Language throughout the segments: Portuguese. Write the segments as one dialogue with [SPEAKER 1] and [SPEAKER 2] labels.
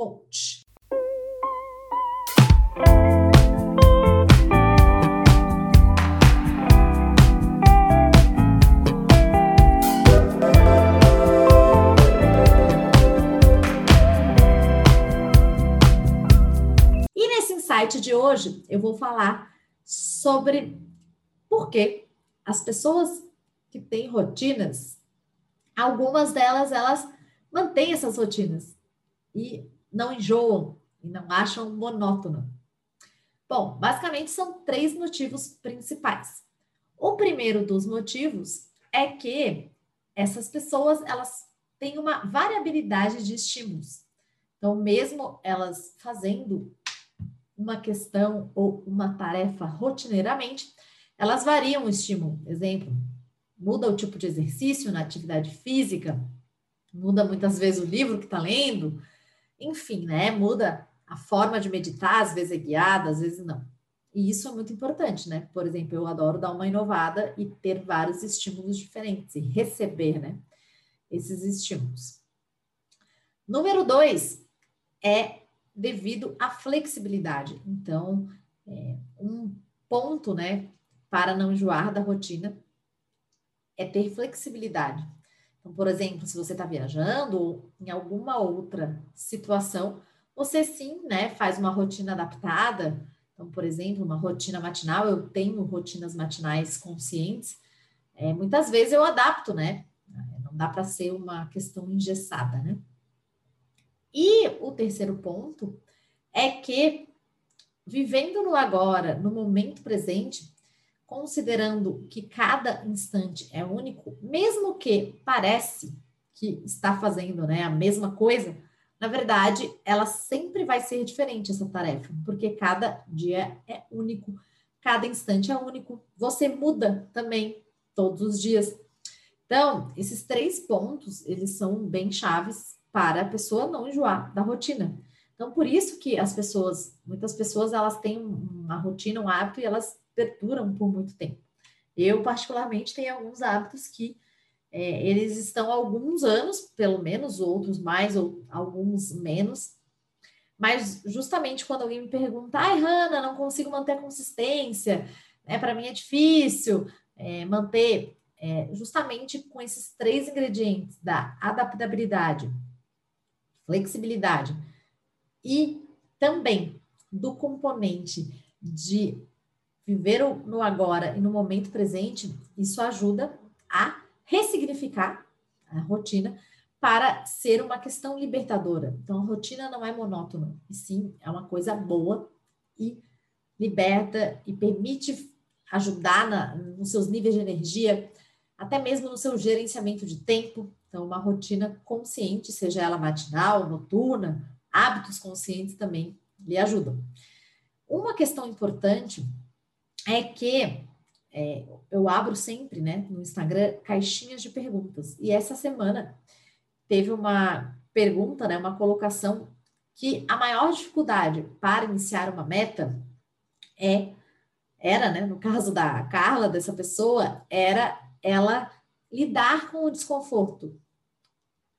[SPEAKER 1] coach. E nesse insight de hoje, eu vou falar sobre por que as pessoas que têm rotinas, algumas delas elas mantêm essas rotinas e não enjoam e não acham monótono? Bom, basicamente são três motivos principais. O primeiro dos motivos é que essas pessoas elas têm uma variabilidade de estímulos. Então, mesmo elas fazendo uma questão ou uma tarefa rotineiramente, elas variam o estímulo. Exemplo, muda o tipo de exercício na atividade física, muda muitas vezes o livro que está lendo, enfim, né? Muda a forma de meditar, às vezes é guiada, às vezes não. E isso é muito importante, né? Por exemplo, eu adoro dar uma inovada e ter vários estímulos diferentes e receber, né? Esses estímulos. Número dois é devido à flexibilidade. Então, é, um ponto, né, para não enjoar da rotina é ter flexibilidade. Então, por exemplo, se você está viajando ou em alguma outra situação, você sim, né, faz uma rotina adaptada. Então, por exemplo, uma rotina matinal, eu tenho rotinas matinais conscientes. É, muitas vezes eu adapto, né? Não dá para ser uma questão engessada, né? E o terceiro ponto é que vivendo no agora, no momento presente, considerando que cada instante é único, mesmo que parece que está fazendo né, a mesma coisa, na verdade, ela sempre vai ser diferente essa tarefa, porque cada dia é único, cada instante é único. Você muda também todos os dias. Então, esses três pontos, eles são bem chaves para a pessoa não enjoar da rotina. Então, por isso que as pessoas, muitas pessoas, elas têm uma rotina, um hábito e elas perduram por muito tempo. Eu, particularmente, tenho alguns hábitos que é, eles estão alguns anos, pelo menos, outros mais, ou alguns menos. Mas justamente quando alguém me pergunta, ai, Hanna, não consigo manter a consistência, né, para mim é difícil é, manter, é, justamente com esses três ingredientes da adaptabilidade, flexibilidade e também do componente de viver no agora e no momento presente, isso ajuda a ressignificar a rotina para ser uma questão libertadora. Então, a rotina não é monótona, e sim é uma coisa boa e liberta e permite ajudar na, nos seus níveis de energia, até mesmo no seu gerenciamento de tempo. Então, uma rotina consciente, seja ela matinal, noturna, hábitos conscientes também lhe ajudam. Uma questão importante é que é, eu abro sempre, né, no Instagram, caixinhas de perguntas. E essa semana teve uma pergunta, né, uma colocação que a maior dificuldade para iniciar uma meta é era, né, no caso da Carla, dessa pessoa, era ela lidar com o desconforto.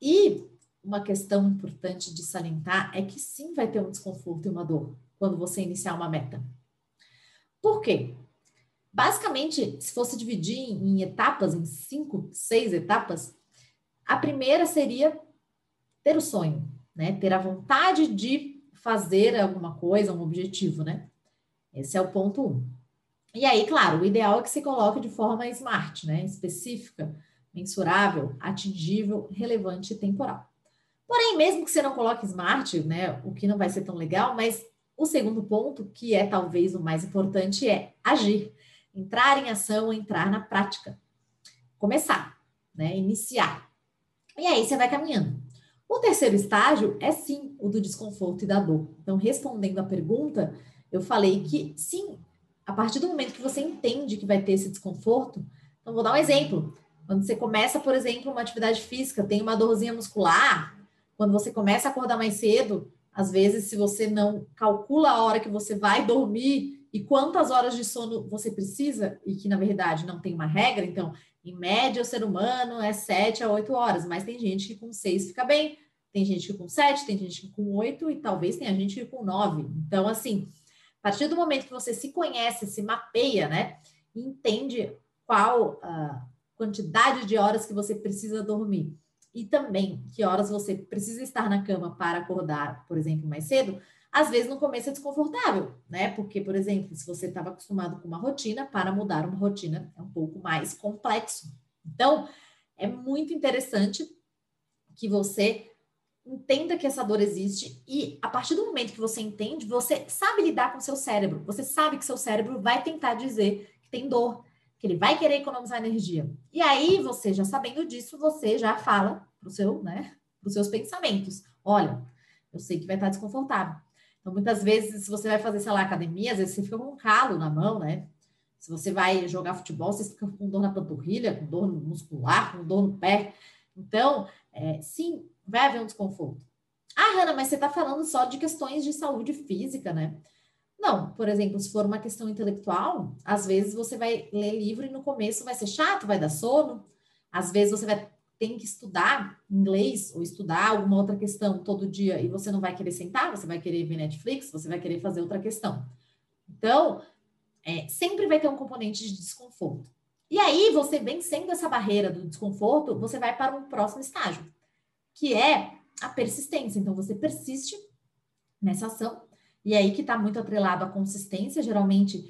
[SPEAKER 1] E uma questão importante de salientar é que sim vai ter um desconforto e uma dor quando você iniciar uma meta. Por quê? Basicamente, se fosse dividir em etapas, em cinco, seis etapas, a primeira seria ter o sonho, né? Ter a vontade de fazer alguma coisa, um objetivo, né? Esse é o ponto um. E aí, claro, o ideal é que se coloque de forma smart, né? Específica, mensurável, atingível, relevante e temporal. Porém, mesmo que você não coloque smart, né? O que não vai ser tão legal, mas o segundo ponto, que é talvez o mais importante, é agir. Entrar em ação, entrar na prática. Começar, né? Iniciar. E aí você vai caminhando. O terceiro estágio é sim o do desconforto e da dor. Então, respondendo à pergunta, eu falei que sim, a partir do momento que você entende que vai ter esse desconforto, então vou dar um exemplo. Quando você começa, por exemplo, uma atividade física, tem uma dorzinha muscular, quando você começa a acordar mais cedo, às vezes, se você não calcula a hora que você vai dormir e quantas horas de sono você precisa, e que na verdade não tem uma regra, então, em média, o ser humano é 7 a 8 horas, mas tem gente que com 6 fica bem, tem gente que com 7, tem gente que com 8 e talvez tenha gente que com 9. Então, assim, a partir do momento que você se conhece, se mapeia, né, entende qual a quantidade de horas que você precisa dormir e também que horas você precisa estar na cama para acordar, por exemplo, mais cedo, às vezes no começo é desconfortável, né? Porque, por exemplo, se você estava acostumado com uma rotina, para mudar uma rotina é um pouco mais complexo. Então, é muito interessante que você entenda que essa dor existe e a partir do momento que você entende, você sabe lidar com seu cérebro. Você sabe que seu cérebro vai tentar dizer que tem dor, que ele vai querer economizar energia. E aí, você já sabendo disso, você já fala para seu, né, os seus pensamentos. Olha, eu sei que vai estar desconfortável. Então, muitas vezes, se você vai fazer, sei lá, academia, às vezes você fica com um calo na mão, né? Se você vai jogar futebol, você fica com dor na panturrilha, com dor muscular, com dor no pé. Então, é, sim, vai haver um desconforto. Ah, Hanna, mas você está falando só de questões de saúde física, né? Não, por exemplo, se for uma questão intelectual, às vezes você vai ler livro e no começo vai ser chato, vai dar sono. Às vezes você vai ter que estudar inglês ou estudar alguma outra questão todo dia e você não vai querer sentar, você vai querer ver Netflix, você vai querer fazer outra questão. Então, é, sempre vai ter um componente de desconforto. E aí, você vencendo essa barreira do desconforto, você vai para um próximo estágio, que é a persistência. Então, você persiste nessa ação e aí que está muito atrelado à consistência. Geralmente,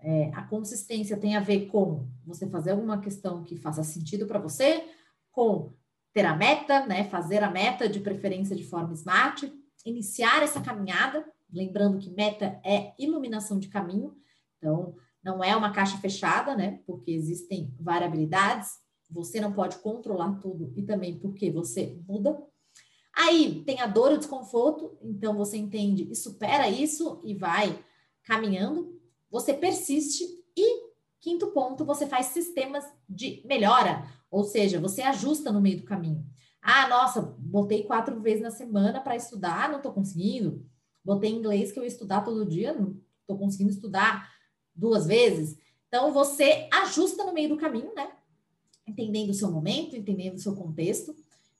[SPEAKER 1] é, a consistência tem a ver com você fazer alguma questão que faça sentido para você, com ter a meta, né? Fazer a meta de preferência de forma smart, iniciar essa caminhada, lembrando que meta é iluminação de caminho, então não é uma caixa fechada, né? Porque existem variabilidades, você não pode controlar tudo e também porque você muda. Aí tem a dor o desconforto, então você entende e supera isso e vai caminhando. Você persiste e, quinto ponto, você faz sistemas de melhora, ou seja, você ajusta no meio do caminho. Ah, nossa, botei quatro vezes na semana para estudar, não estou conseguindo. Botei inglês que eu ia estudar todo dia, não estou conseguindo estudar duas vezes. Então, você ajusta no meio do caminho, né? Entendendo o seu momento, entendendo o seu contexto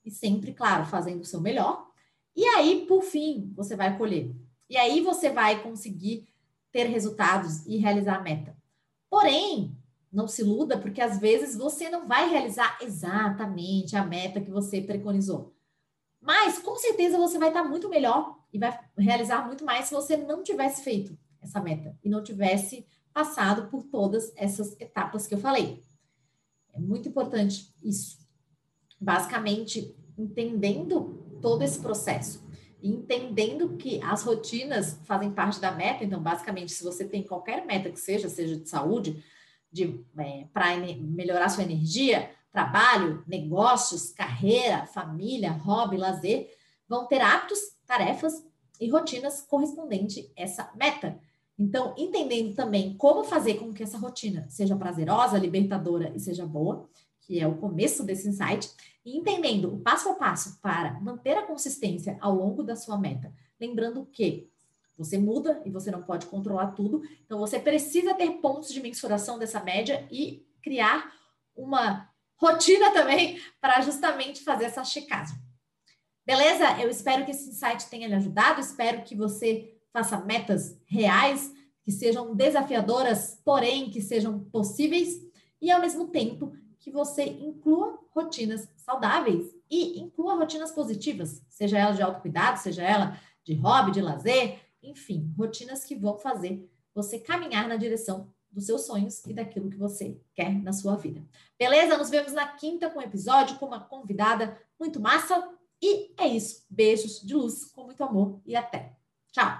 [SPEAKER 1] e sempre, claro, fazendo o seu melhor. E aí, por fim, você vai colher. E aí você vai conseguir ter resultados e realizar a meta. Porém, não se iluda, porque às vezes você não vai realizar exatamente a meta que você preconizou. Mas com certeza você vai estar muito melhor e vai realizar muito mais se você não tivesse feito essa meta e não tivesse passado por todas essas etapas que eu falei. É muito importante isso basicamente entendendo todo esse processo entendendo que as rotinas fazem parte da meta. Então, basicamente, se você tem qualquer meta que seja, seja de saúde, de é, para melhorar sua energia, trabalho, negócios, carreira, família, hobby, lazer, vão ter hábitos, tarefas e rotinas correspondentes a essa meta. Então, entendendo também como fazer com que essa rotina seja prazerosa, libertadora e seja boa, que é o começo desse insight, e entendendo o passo a passo para manter a consistência ao longo da sua meta. Lembrando que você muda e você não pode controlar tudo, então você precisa ter pontos de mensuração dessa média e criar uma rotina também para justamente fazer essa checagem. Beleza? Eu espero que esse insight tenha lhe ajudado, espero que você faça metas reais, que sejam desafiadoras, porém que sejam possíveis e ao mesmo tempo que você inclua rotinas saudáveis e inclua rotinas positivas, seja ela de autocuidado, seja ela de hobby, de lazer, enfim, rotinas que vão fazer você caminhar na direção dos seus sonhos e daquilo que você quer na sua vida. Beleza? Nos vemos na quinta com um episódio com uma convidada muito massa. E é isso. Beijos de luz, com muito amor e até. Tchau!